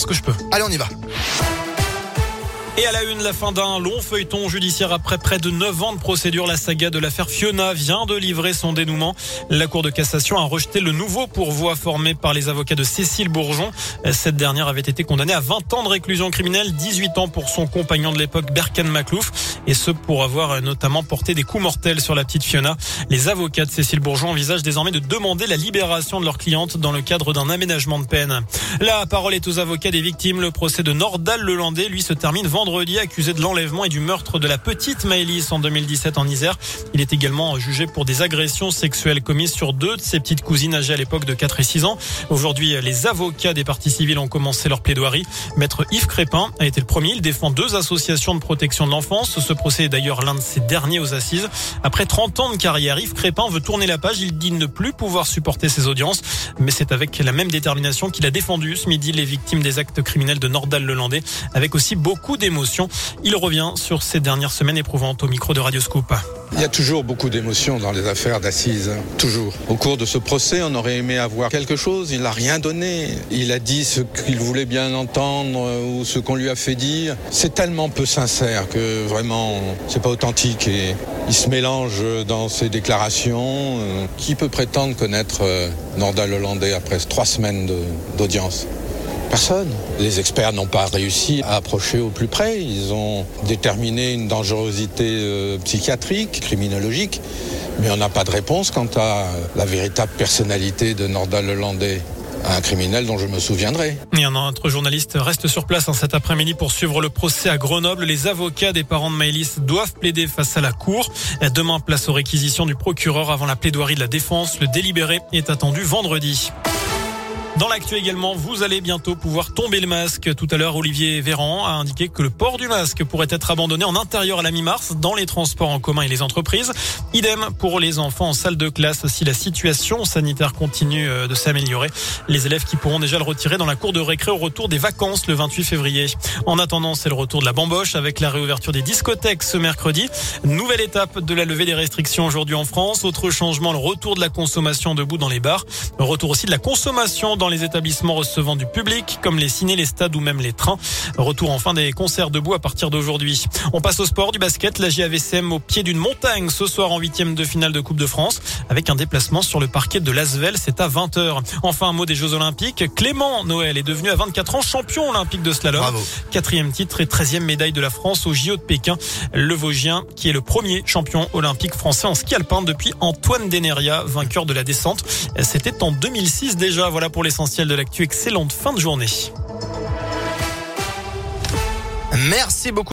ce que je peux. Allez, on y va. Et à la une, la fin d'un long feuilleton judiciaire après près de 9 ans de procédure, la saga de l'affaire Fiona vient de livrer son dénouement. La Cour de cassation a rejeté le nouveau pourvoi formé par les avocats de Cécile Bourgeon. Cette dernière avait été condamnée à 20 ans de réclusion criminelle, 18 ans pour son compagnon de l'époque, Berkan Maclouf, et ce pour avoir notamment porté des coups mortels sur la petite Fiona. Les avocats de Cécile Bourgeon envisagent désormais de demander la libération de leur cliente dans le cadre d'un aménagement de peine. La parole est aux avocats des victimes. Le procès de Nordal Lelandais, lui, se termine vendredi vendredi accusé de l'enlèvement et du meurtre de la petite Maëlys en 2017 en Isère. Il est également jugé pour des agressions sexuelles commises sur deux de ses petites cousines âgées à l'époque de 4 et 6 ans. Aujourd'hui, les avocats des parties civiles ont commencé leur plaidoirie. Maître Yves Crépin a été le premier. Il défend deux associations de protection de l'enfance. Ce procès est d'ailleurs l'un de ses derniers aux assises. Après 30 ans de carrière, Yves Crépin veut tourner la page. Il dit ne plus pouvoir supporter ses audiences. Mais c'est avec la même détermination qu'il a défendu ce midi les victimes des actes criminels de Nordal-Lelandais avec aussi beaucoup il revient sur ces dernières semaines éprouvantes au micro de Radio Scoop. Il y a toujours beaucoup d'émotions dans les affaires d'assises, hein. toujours. Au cours de ce procès, on aurait aimé avoir quelque chose, il n'a rien donné. Il a dit ce qu'il voulait bien entendre euh, ou ce qu'on lui a fait dire. C'est tellement peu sincère que vraiment, c'est pas authentique et il se mélange dans ses déclarations. Euh, qui peut prétendre connaître euh, Nordal Hollandais après trois semaines d'audience? Personne. Les experts n'ont pas réussi à approcher au plus près. Ils ont déterminé une dangerosité euh, psychiatrique, criminologique, mais on n'a pas de réponse quant à la véritable personnalité de Nordal Lelandais un criminel dont je me souviendrai. Et un autre journaliste reste sur place hein, cet après-midi pour suivre le procès à Grenoble. Les avocats des parents de Maëlys doivent plaider face à la cour. Demain, place aux réquisitions du procureur avant la plaidoirie de la défense. Le délibéré est attendu vendredi. Dans l'actu également, vous allez bientôt pouvoir tomber le masque. Tout à l'heure, Olivier Véran a indiqué que le port du masque pourrait être abandonné en intérieur à la mi-mars dans les transports en commun et les entreprises. Idem pour les enfants en salle de classe si la situation sanitaire continue euh, de s'améliorer. Les élèves qui pourront déjà le retirer dans la cour de récré au retour des vacances le 28 février. En attendant, c'est le retour de la bamboche avec la réouverture des discothèques ce mercredi. Nouvelle étape de la levée des restrictions aujourd'hui en France. Autre changement, le retour de la consommation debout dans les bars. Retour aussi de la consommation dans les établissements recevant du public, comme les ciné, les stades ou même les trains. Retour enfin des concerts debout à partir d'aujourd'hui. On passe au sport du basket. La JAVCM au pied d'une montagne ce soir en huitième de finale de Coupe de France avec un déplacement sur le parquet de Lasvel. C'est à 20h. Enfin, un mot des Jeux Olympiques. Clément Noël est devenu à 24 ans champion olympique de slalom. Quatrième titre et treizième médaille de la France au JO de Pékin. Le Vosgien, qui est le premier champion olympique français en ski alpin depuis Antoine Deneria, vainqueur de la descente. C'était en 2006 déjà. Voilà pour les l'essentiel de l'actu. Excellente fin de journée. Merci beaucoup.